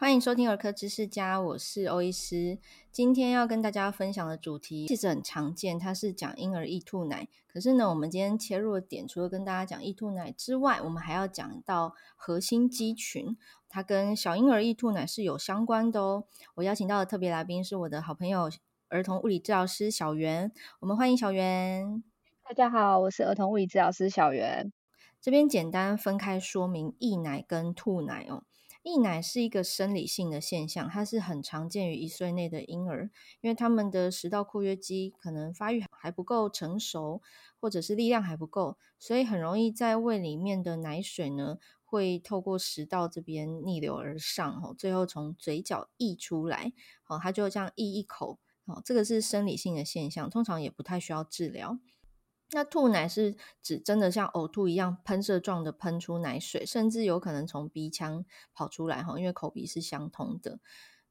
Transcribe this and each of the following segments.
欢迎收听儿科知识家，我是欧医师。今天要跟大家分享的主题其实很常见，它是讲婴儿易吐奶。可是呢，我们今天切入的点，除了跟大家讲易吐奶之外，我们还要讲到核心肌群，它跟小婴儿易吐奶是有相关的哦。我邀请到的特别来宾是我的好朋友儿童物理治疗师小袁，我们欢迎小袁。大家好，我是儿童物理治疗师小袁。这边简单分开说明易奶跟吐奶哦。溢奶是一个生理性的现象，它是很常见于一岁内的婴儿，因为他们的食道括约肌可能发育还不够成熟，或者是力量还不够，所以很容易在胃里面的奶水呢，会透过食道这边逆流而上哦，最后从嘴角溢出来哦，它就这样溢一口哦，这个是生理性的现象，通常也不太需要治疗。那吐奶是指真的像呕吐一样喷射状的喷出奶水，甚至有可能从鼻腔跑出来哈，因为口鼻是相通的。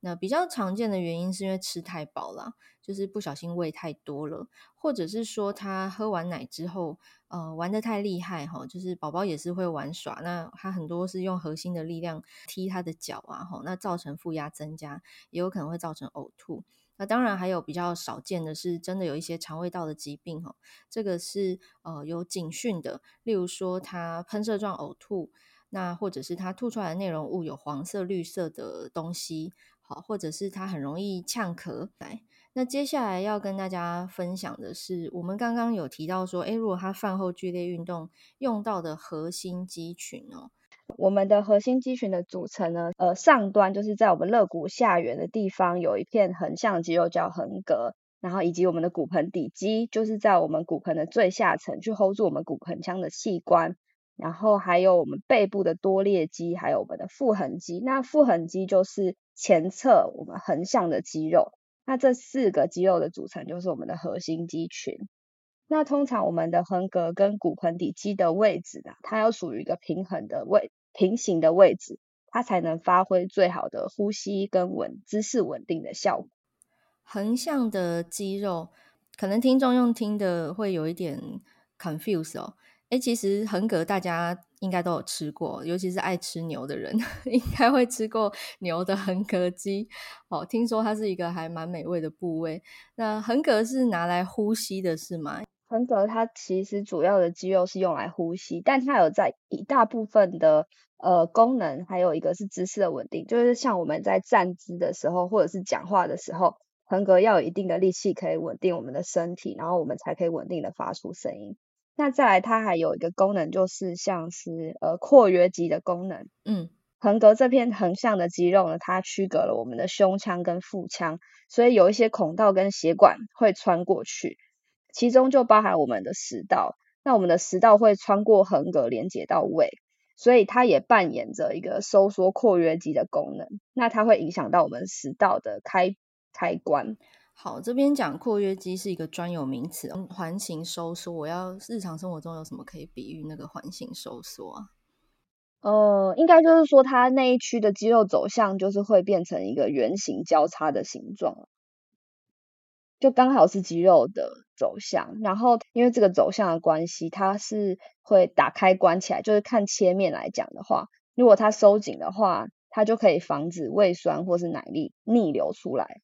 那比较常见的原因是因为吃太饱了，就是不小心喂太多了，或者是说他喝完奶之后，呃，玩得太厉害哈，就是宝宝也是会玩耍，那他很多是用核心的力量踢他的脚啊，哈，那造成负压增加，也有可能会造成呕吐。那当然还有比较少见的是，真的有一些肠胃道的疾病哈，这个是呃有警讯的，例如说它喷射状呕吐，那或者是它吐出来的内容物有黄色、绿色的东西，好，或者是它很容易呛咳。来，那接下来要跟大家分享的是，我们刚刚有提到说，诶，如果他饭后剧烈运动用到的核心肌群哦。我们的核心肌群的组成呢，呃，上端就是在我们肋骨下缘的地方有一片横向肌肉叫横膈，然后以及我们的骨盆底肌就是在我们骨盆的最下层去 hold 住我们骨盆腔的器官，然后还有我们背部的多裂肌，还有我们的腹横肌。那腹横肌就是前侧我们横向的肌肉，那这四个肌肉的组成就是我们的核心肌群。那通常我们的横膈跟骨盆底肌的位置呢，它要属于一个平衡的位。平行的位置，它才能发挥最好的呼吸跟稳姿势稳定的效果。横向的肌肉，可能听众用听的会有一点 confuse 哦。诶，其实横膈大家应该都有吃过，尤其是爱吃牛的人，应该会吃过牛的横膈肌。哦，听说它是一个还蛮美味的部位。那横膈是拿来呼吸的，是吗？横膈它其实主要的肌肉是用来呼吸，但它有在一大部分的呃功能，还有一个是姿势的稳定，就是像我们在站姿的时候，或者是讲话的时候，横膈要有一定的力气可以稳定我们的身体，然后我们才可以稳定的发出声音。那再来，它还有一个功能，就是像是呃括约肌的功能。嗯，横膈这片横向的肌肉呢，它区隔了我们的胸腔跟腹腔，所以有一些孔道跟血管会穿过去。其中就包含我们的食道，那我们的食道会穿过横膈连接到胃，所以它也扮演着一个收缩括约肌的功能。那它会影响到我们食道的开开关。好，这边讲括约肌是一个专有名词，环形收缩。我要日常生活中有什么可以比喻那个环形收缩啊？呃，应该就是说它那一区的肌肉走向就是会变成一个圆形交叉的形状。就刚好是肌肉的走向，然后因为这个走向的关系，它是会打开关起来。就是看切面来讲的话，如果它收紧的话，它就可以防止胃酸或是奶粒逆流出来。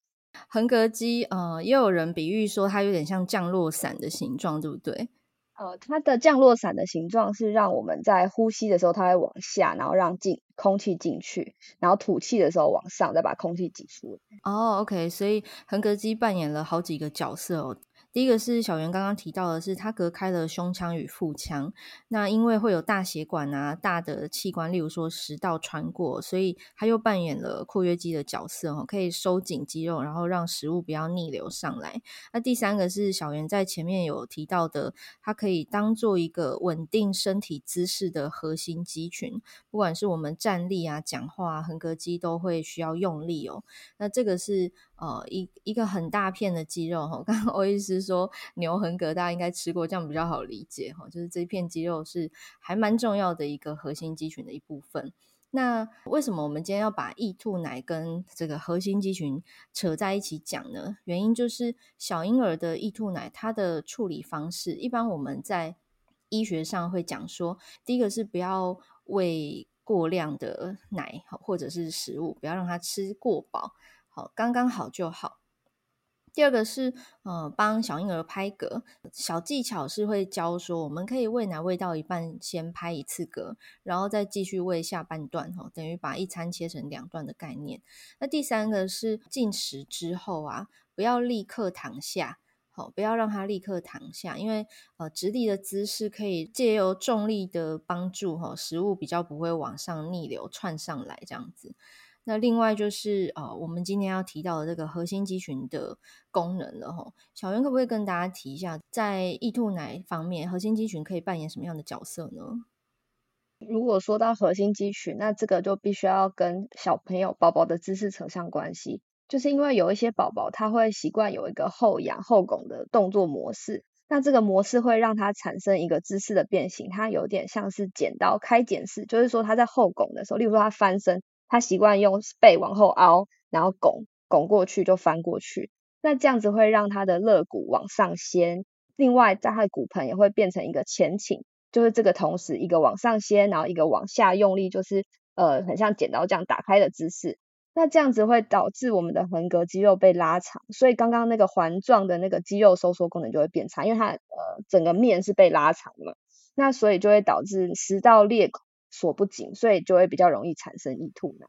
横膈肌，呃，也有人比喻说它有点像降落伞的形状，对不对？呃，它的降落伞的形状是让我们在呼吸的时候，它会往下，然后让进空气进去，然后吐气的时候往上，再把空气挤出来。哦，OK，所以横膈肌扮演了好几个角色哦。第一个是小袁刚刚提到的，是它隔开了胸腔与腹腔。那因为会有大血管啊、大的器官，例如说食道穿过，所以它又扮演了括约肌的角色哦，可以收紧肌肉，然后让食物不要逆流上来。那第三个是小袁在前面有提到的，它可以当做一个稳定身体姿势的核心肌群。不管是我们站立啊、讲话啊，横膈肌都会需要用力哦。那这个是。呃，一一个很大片的肌肉哈，刚刚欧医师说牛横膈，大家应该吃过，这样比较好理解哈。就是这片肌肉是还蛮重要的一个核心肌群的一部分。那为什么我们今天要把易吐奶跟这个核心肌群扯在一起讲呢？原因就是小婴儿的易吐奶，它的处理方式，一般我们在医学上会讲说，第一个是不要喂过量的奶或者是食物，不要让他吃过饱，好，刚刚好就好。第二个是，呃，帮小婴儿拍嗝，小技巧是会教说，我们可以喂奶喂到一半，先拍一次嗝，然后再继续喂下半段，哈，等于把一餐切成两段的概念。那第三个是进食之后啊，不要立刻躺下，好，不要让他立刻躺下，因为呃，直立的姿势可以借由重力的帮助，哈，食物比较不会往上逆流窜上来，这样子。那另外就是呃，我们今天要提到的这个核心肌群的功能了哈。小袁可不可以跟大家提一下，在易吐奶方面，核心肌群可以扮演什么样的角色呢？如果说到核心肌群，那这个就必须要跟小朋友宝宝的姿势扯上关系，就是因为有一些宝宝他会习惯有一个后仰后拱的动作模式，那这个模式会让他产生一个姿势的变形，它有点像是剪刀开剪式，就是说他在后拱的时候，例如说他翻身。他习惯用背往后凹，然后拱拱过去就翻过去，那这样子会让他的肋骨往上掀，另外在他的骨盆也会变成一个前倾，就是这个同时一个往上掀，然后一个往下用力，就是呃很像剪刀这样打开的姿势。那这样子会导致我们的横膈肌肉被拉长，所以刚刚那个环状的那个肌肉收缩功能就会变差，因为它呃整个面是被拉长了，那所以就会导致食道裂口。锁不紧，所以就会比较容易产生易吐奶。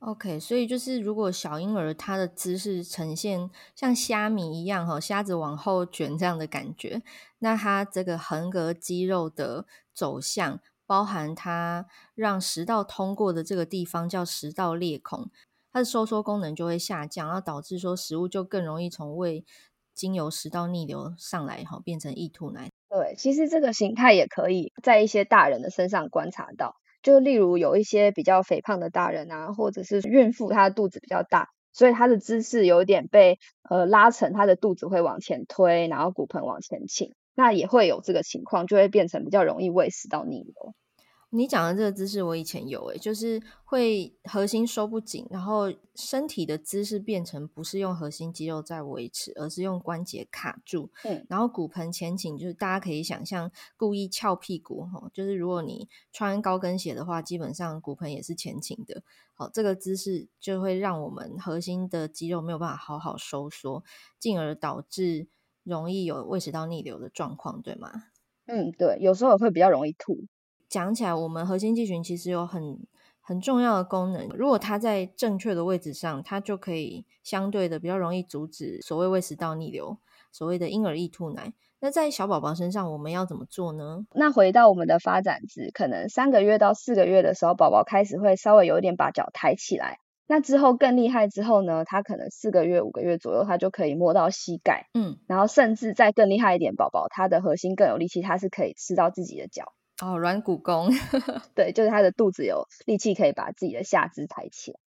OK，所以就是如果小婴儿他的姿势呈现像虾米一样哈，虾子往后卷这样的感觉，那他这个横膈肌肉的走向，包含他让食道通过的这个地方叫食道裂孔，它的收缩功能就会下降，然后导致说食物就更容易从胃经由食道逆流上来哈，变成易吐奶。对，其实这个形态也可以在一些大人的身上观察到，就例如有一些比较肥胖的大人啊，或者是孕妇，她的肚子比较大，所以她的姿势有点被呃拉成，她的肚子会往前推，然后骨盆往前倾，那也会有这个情况，就会变成比较容易胃食道逆流。你讲的这个姿势，我以前有诶，就是会核心收不紧，然后身体的姿势变成不是用核心肌肉在维持，而是用关节卡住。嗯，然后骨盆前倾，就是大家可以想象故意翘屁股哈，就是如果你穿高跟鞋的话，基本上骨盆也是前倾的。好，这个姿势就会让我们核心的肌肉没有办法好好收缩，进而导致容易有胃食道逆流的状况，对吗？嗯，对，有时候会比较容易吐。讲起来，我们核心肌群其实有很很重要的功能。如果它在正确的位置上，它就可以相对的比较容易阻止所谓胃食道逆流，所谓的婴儿易吐奶。那在小宝宝身上，我们要怎么做呢？那回到我们的发展值，可能三个月到四个月的时候，宝宝开始会稍微有一点把脚抬起来。那之后更厉害之后呢，他可能四个月、五个月左右，他就可以摸到膝盖。嗯，然后甚至再更厉害一点，宝宝他的核心更有力气，他是可以吃到自己的脚。哦，软骨功，对，就是他的肚子有力气可以把自己的下肢抬起来。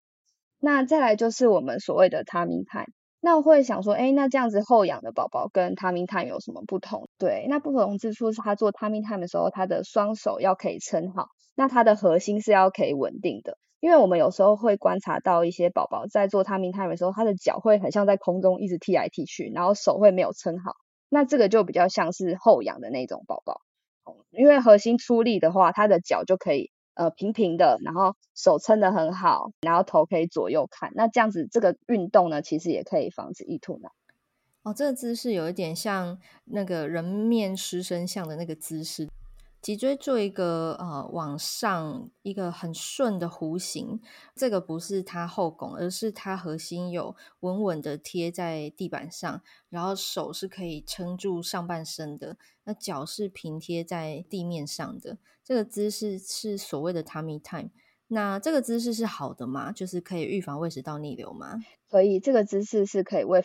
那再来就是我们所谓的 tummy time。那我会想说，哎，那这样子后仰的宝宝跟 tummy time 有什么不同？对，那不同之处是他做 tummy time 的时候，他的双手要可以撑好，那他的核心是要可以稳定的。因为我们有时候会观察到一些宝宝在做 tummy time 的时候，他的脚会很像在空中一直踢来踢去，然后手会没有撑好。那这个就比较像是后仰的那种宝宝。因为核心出力的话，他的脚就可以呃平平的，然后手撑得很好，然后头可以左右看。那这样子这个运动呢，其实也可以防止易吐奶。哦，这个姿势有一点像那个人面狮身像的那个姿势。脊椎做一个呃往上一个很顺的弧形，这个不是它后拱，而是它核心有稳稳的贴在地板上，然后手是可以撑住上半身的，那脚是平贴在地面上的。这个姿势是所谓的 tummy time。那这个姿势是好的吗？就是可以预防胃食道逆流吗？所以这个姿势是可以为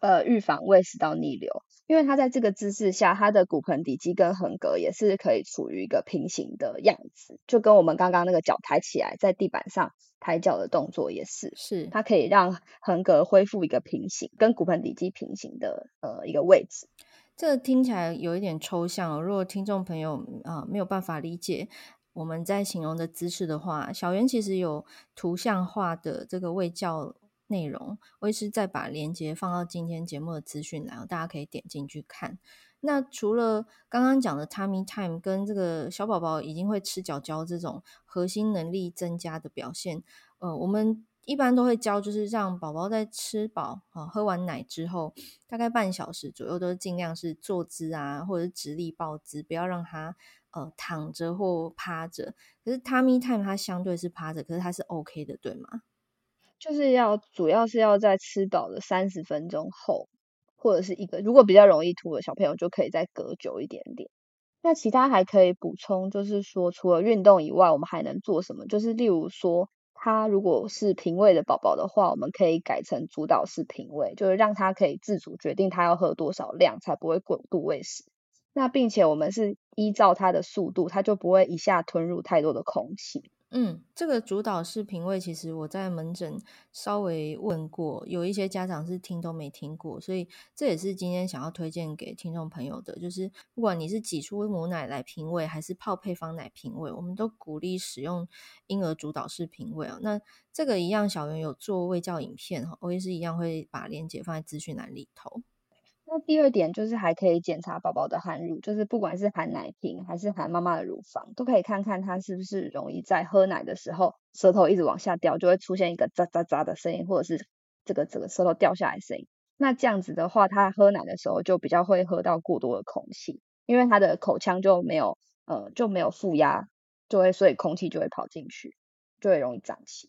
呃预防胃食道逆流。因为它在这个姿势下，它的骨盆底肌跟横膈也是可以处于一个平行的样子，就跟我们刚刚那个脚抬起来在地板上抬脚的动作也是，是它可以让横膈恢复一个平行，跟骨盆底肌平行的呃一个位置。这个听起来有一点抽象哦，如果听众朋友啊、呃、没有办法理解我们在形容的姿势的话，小圆其实有图像化的这个胃教。内容，我也是再把链接放到今天节目的资讯栏，大家可以点进去看。那除了刚刚讲的 tummy time 跟这个小宝宝已经会吃脚脚这种核心能力增加的表现，呃，我们一般都会教，就是让宝宝在吃饱啊、喝完奶之后，大概半小时左右，都尽量是坐姿啊，或者是直立抱姿，不要让他呃躺着或趴着。可是 tummy time 它相对是趴着，可是它是 OK 的，对吗？就是要主要是要在吃饱的三十分钟后，或者是一个如果比较容易吐的小朋友，就可以再隔久一点点。那其他还可以补充，就是说除了运动以外，我们还能做什么？就是例如说，他如果是平胃的宝宝的话，我们可以改成主导式平胃，就是让他可以自主决定他要喝多少量，才不会过度喂食。那并且我们是依照他的速度，他就不会一下吞入太多的空气。嗯，这个主导式品味，其实我在门诊稍微问过，有一些家长是听都没听过，所以这也是今天想要推荐给听众朋友的，就是不管你是挤出母奶来品味，还是泡配方奶品味，我们都鼓励使用婴儿主导式品味啊。那这个一样，小圆有做喂教影片哈，我也是一样会把链接放在资讯栏里头。那第二点就是还可以检查宝宝的含乳，就是不管是含奶瓶还是含妈妈的乳房，都可以看看他是不是容易在喝奶的时候舌头一直往下掉，就会出现一个喳喳喳的声音，或者是这个这个舌头掉下来的声音。那这样子的话，他喝奶的时候就比较会喝到过多的空气，因为他的口腔就没有呃就没有负压，就会所以空气就会跑进去，就会容易胀气。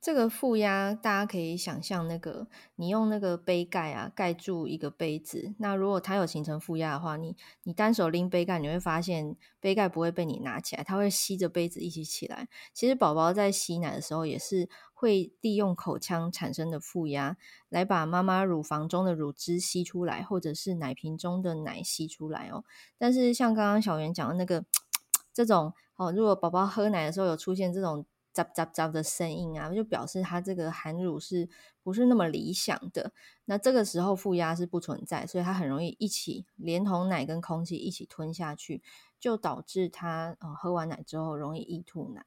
这个负压，大家可以想象，那个你用那个杯盖啊盖住一个杯子，那如果它有形成负压的话，你你单手拎杯盖，你会发现杯盖不会被你拿起来，它会吸着杯子一起起来。其实宝宝在吸奶的时候，也是会利用口腔产生的负压，来把妈妈乳房中的乳汁吸出来，或者是奶瓶中的奶吸出来哦。但是像刚刚小圆讲的那个 这种哦，如果宝宝喝奶的时候有出现这种。杂杂杂的声音啊，就表示它这个含乳是不是那么理想的？那这个时候负压是不存在，所以它很容易一起连同奶跟空气一起吞下去，就导致它呃喝完奶之后容易易吐奶。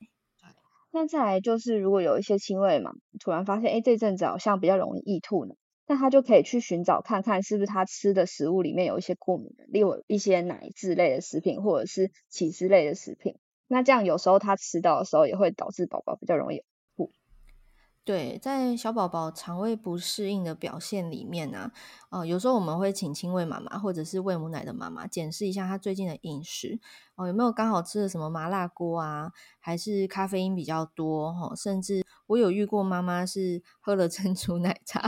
那再来就是，如果有一些轻微嘛，突然发现哎这阵子好像比较容易易吐呢，那他就可以去寻找看看是不是他吃的食物里面有一些过敏的，例如一些奶制类的食品或者是起司类的食品。那这样有时候他吃到的时候，也会导致宝宝比较容易吐。对，在小宝宝肠胃不适应的表现里面呢、啊，呃，有时候我们会请亲喂妈妈或者是喂母奶的妈妈检视一下他最近的饮食，哦、呃，有没有刚好吃了什么麻辣锅啊，还是咖啡因比较多哈、哦，甚至我有遇过妈妈是喝了珍珠奶茶，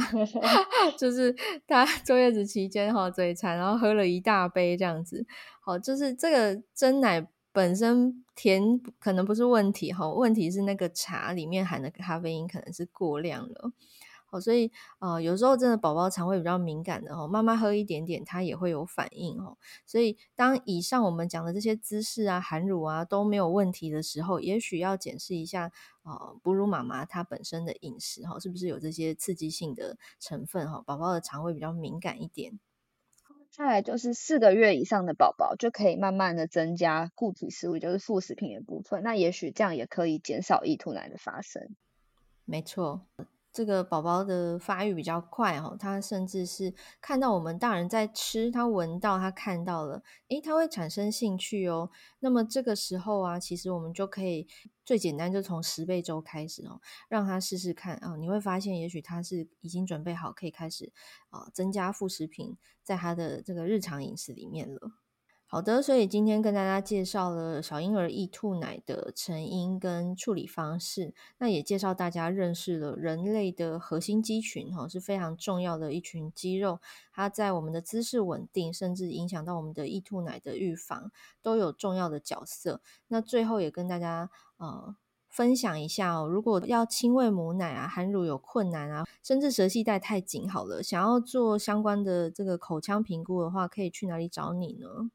就是她 坐月子期间哈嘴馋，然后喝了一大杯这样子，好、哦，就是这个真奶。本身甜可能不是问题哈，问题是那个茶里面含的咖啡因可能是过量了，好，所以呃有时候真的宝宝肠胃比较敏感的哦，妈妈喝一点点它也会有反应哦，所以当以上我们讲的这些姿势啊、含乳啊都没有问题的时候，也许要检视一下呃哺乳妈妈她本身的饮食哈，是不是有这些刺激性的成分哈，宝宝的肠胃比较敏感一点。再来就是四个月以上的宝宝就可以慢慢的增加固体食物，就是副食品的部分。那也许这样也可以减少易吐奶的发生。没错。这个宝宝的发育比较快哈，他甚至是看到我们大人在吃，他闻到，他看到了，诶，他会产生兴趣哦。那么这个时候啊，其实我们就可以最简单就从十倍粥开始哦，让他试试看啊，你会发现也许他是已经准备好可以开始啊增加副食品在他的这个日常饮食里面了。好的，所以今天跟大家介绍了小婴儿易吐奶的成因跟处理方式，那也介绍大家认识了人类的核心肌群，哈，是非常重要的一群肌肉，它在我们的姿势稳定，甚至影响到我们的易吐奶的预防，都有重要的角色。那最后也跟大家呃分享一下哦，如果要亲喂母奶啊，含乳有困难啊，甚至舌系带太紧，好了，想要做相关的这个口腔评估的话，可以去哪里找你呢？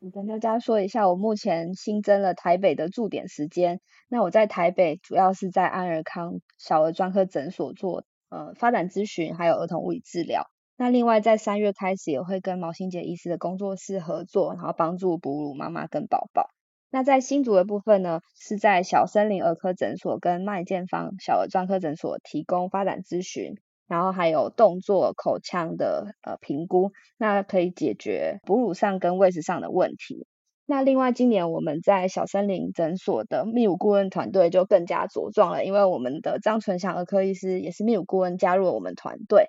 我跟大家说一下，我目前新增了台北的驻点时间。那我在台北主要是在安尔康小儿专科诊所做呃发展咨询，还有儿童物理治疗。那另外在三月开始也会跟毛心杰医师的工作室合作，然后帮助哺乳妈妈跟宝宝。那在新竹的部分呢，是在小森林儿科诊所跟麦建芳小儿专科诊所提供发展咨询。然后还有动作、口腔的呃评估，那可以解决哺乳上跟喂食上的问题。那另外，今年我们在小森林诊所的泌乳顾问团队就更加茁壮了，因为我们的张纯祥儿科医师也是泌乳顾问，加入了我们团队。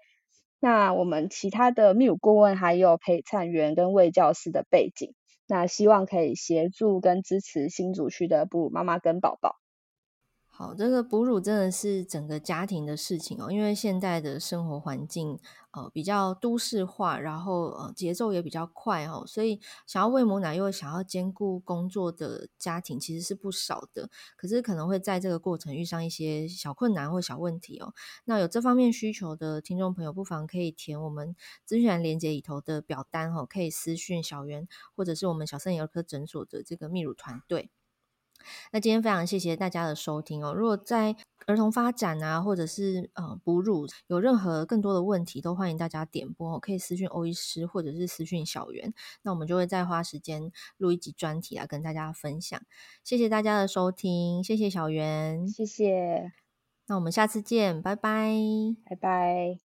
那我们其他的泌乳顾问还有陪产员跟卫教师的背景，那希望可以协助跟支持新竹区的哺乳妈妈跟宝宝。好，这个哺乳真的是整个家庭的事情哦，因为现在的生活环境呃比较都市化，然后呃节奏也比较快哦，所以想要喂母奶又想要兼顾工作的家庭其实是不少的，可是可能会在这个过程遇上一些小困难或小问题哦。那有这方面需求的听众朋友，不妨可以填我们资讯栏连接里头的表单哦，可以私讯小圆或者是我们小森儿科诊所的这个泌乳团队。那今天非常谢谢大家的收听哦。如果在儿童发展啊，或者是呃哺乳有任何更多的问题，都欢迎大家点播哦，可以私讯欧医师或者是私讯小圆，那我们就会再花时间录一集专题来跟大家分享。谢谢大家的收听，谢谢小圆，谢谢。那我们下次见，拜拜，拜拜。